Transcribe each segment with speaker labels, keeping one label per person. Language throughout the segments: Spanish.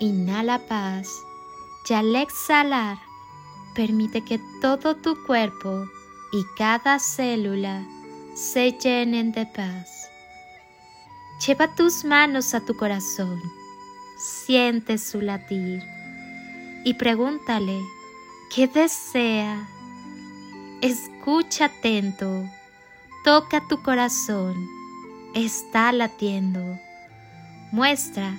Speaker 1: Inhala paz y al exhalar permite que todo tu cuerpo y cada célula se llenen de paz. Lleva tus manos a tu corazón, siente su latir y pregúntale qué desea. Escucha atento, toca tu corazón, está latiendo. Muestra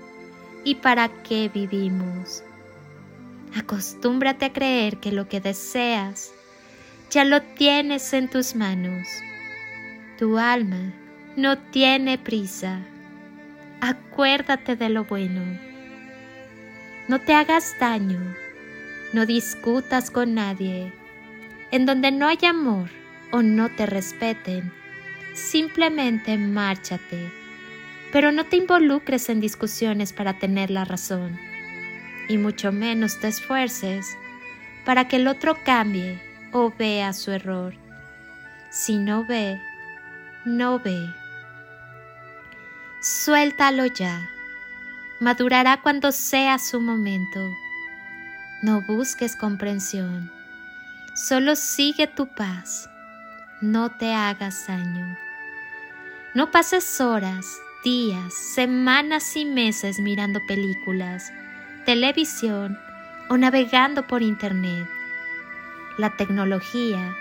Speaker 1: y para qué vivimos. Acostúmbrate a creer que lo que deseas ya lo tienes en tus manos. Tu alma no tiene prisa. Acuérdate de lo bueno. No te hagas daño no discutas con nadie. En donde no hay amor o no te respeten, simplemente márchate. Pero no te involucres en discusiones para tener la razón. Y mucho menos te esfuerces para que el otro cambie o vea su error. Si no ve, no ve. Suéltalo ya. Madurará cuando sea su momento. No busques comprensión, solo sigue tu paz, no te hagas daño. No pases horas, días, semanas y meses mirando películas, televisión o navegando por internet. La tecnología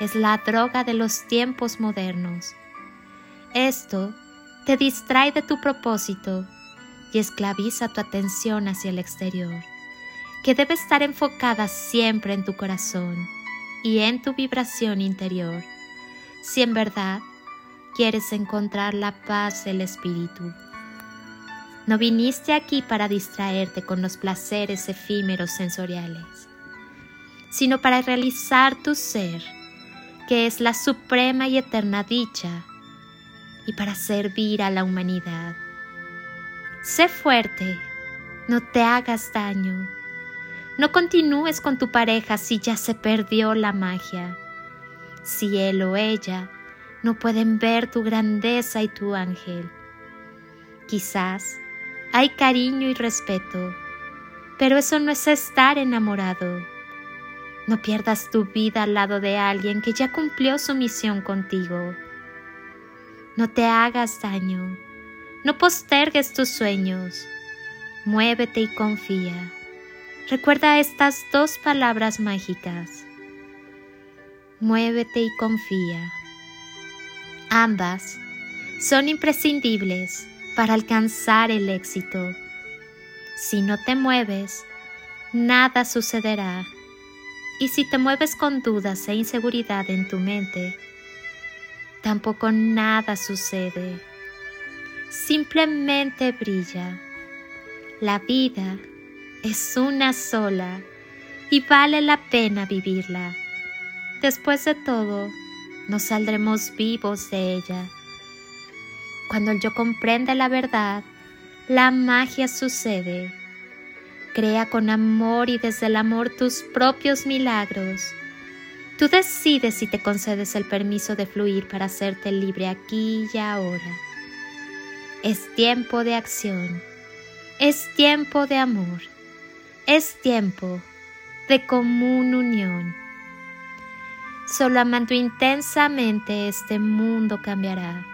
Speaker 1: es la droga de los tiempos modernos. Esto te distrae de tu propósito y esclaviza tu atención hacia el exterior que debe estar enfocada siempre en tu corazón y en tu vibración interior, si en verdad quieres encontrar la paz del espíritu. No viniste aquí para distraerte con los placeres efímeros sensoriales, sino para realizar tu ser, que es la suprema y eterna dicha, y para servir a la humanidad. Sé fuerte, no te hagas daño no continúes con tu pareja si ya se perdió la magia. Si él o ella no pueden ver tu grandeza y tu ángel. Quizás hay cariño y respeto, pero eso no es estar enamorado. No pierdas tu vida al lado de alguien que ya cumplió su misión contigo. No te hagas daño. No postergues tus sueños. Muévete y confía. Recuerda estas dos palabras mágicas. Muévete y confía. Ambas son imprescindibles para alcanzar el éxito. Si no te mueves, nada sucederá. Y si te mueves con dudas e inseguridad en tu mente, tampoco nada sucede. Simplemente brilla. La vida es una sola y vale la pena vivirla. Después de todo, nos saldremos vivos de ella. Cuando el yo comprende la verdad, la magia sucede. Crea con amor y desde el amor tus propios milagros. Tú decides si te concedes el permiso de fluir para hacerte libre aquí y ahora. Es tiempo de acción. Es tiempo de amor. Es tiempo de común unión. Solo amando intensamente este mundo cambiará.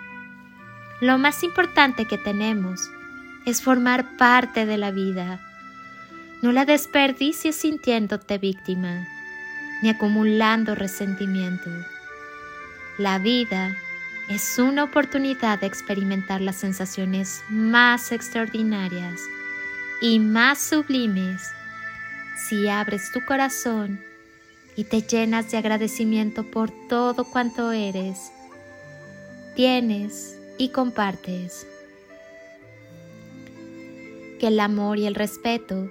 Speaker 1: Lo más importante que tenemos es formar parte de la vida. No la desperdicies sintiéndote víctima ni acumulando resentimiento. La vida es una oportunidad de experimentar las sensaciones más extraordinarias y más sublimes si abres tu corazón y te llenas de agradecimiento por todo cuanto eres, tienes y compartes. Que el amor y el respeto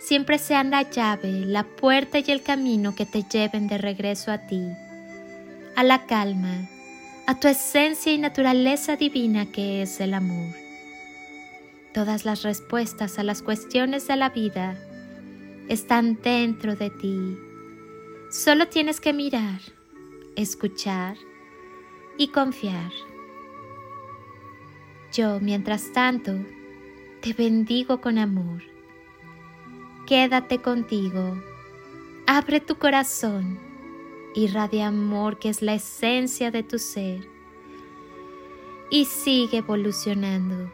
Speaker 1: siempre sean la llave, la puerta y el camino que te lleven de regreso a ti, a la calma, a tu esencia y naturaleza divina que es el amor. Todas las respuestas a las cuestiones de la vida están dentro de ti Solo tienes que mirar, escuchar y confiar. Yo, mientras tanto, te bendigo con amor. Quédate contigo, abre tu corazón, irradia amor que es la esencia de tu ser y sigue evolucionando.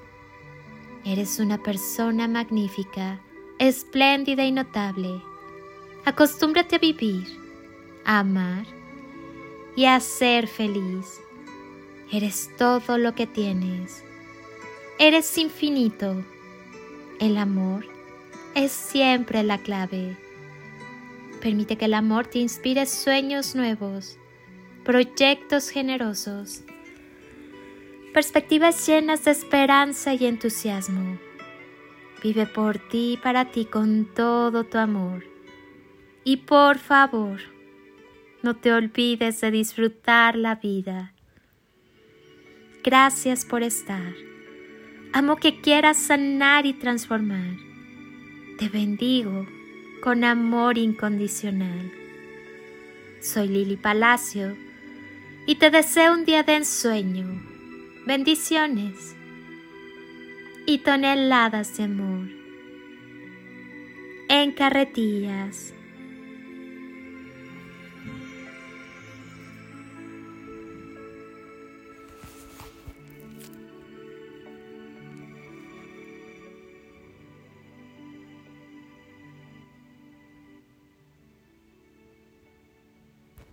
Speaker 1: Eres una persona magnífica, espléndida y notable. Acostúmbrate a vivir amar y a ser feliz. Eres todo lo que tienes. Eres infinito. El amor es siempre la clave. Permite que el amor te inspire sueños nuevos, proyectos generosos, perspectivas llenas de esperanza y entusiasmo. Vive por ti y para ti con todo tu amor. Y por favor, no te olvides de disfrutar la vida. Gracias por estar. Amo que quieras sanar y transformar. Te bendigo con amor incondicional. Soy Lili Palacio y te deseo un día de ensueño, bendiciones y toneladas de amor. En carretillas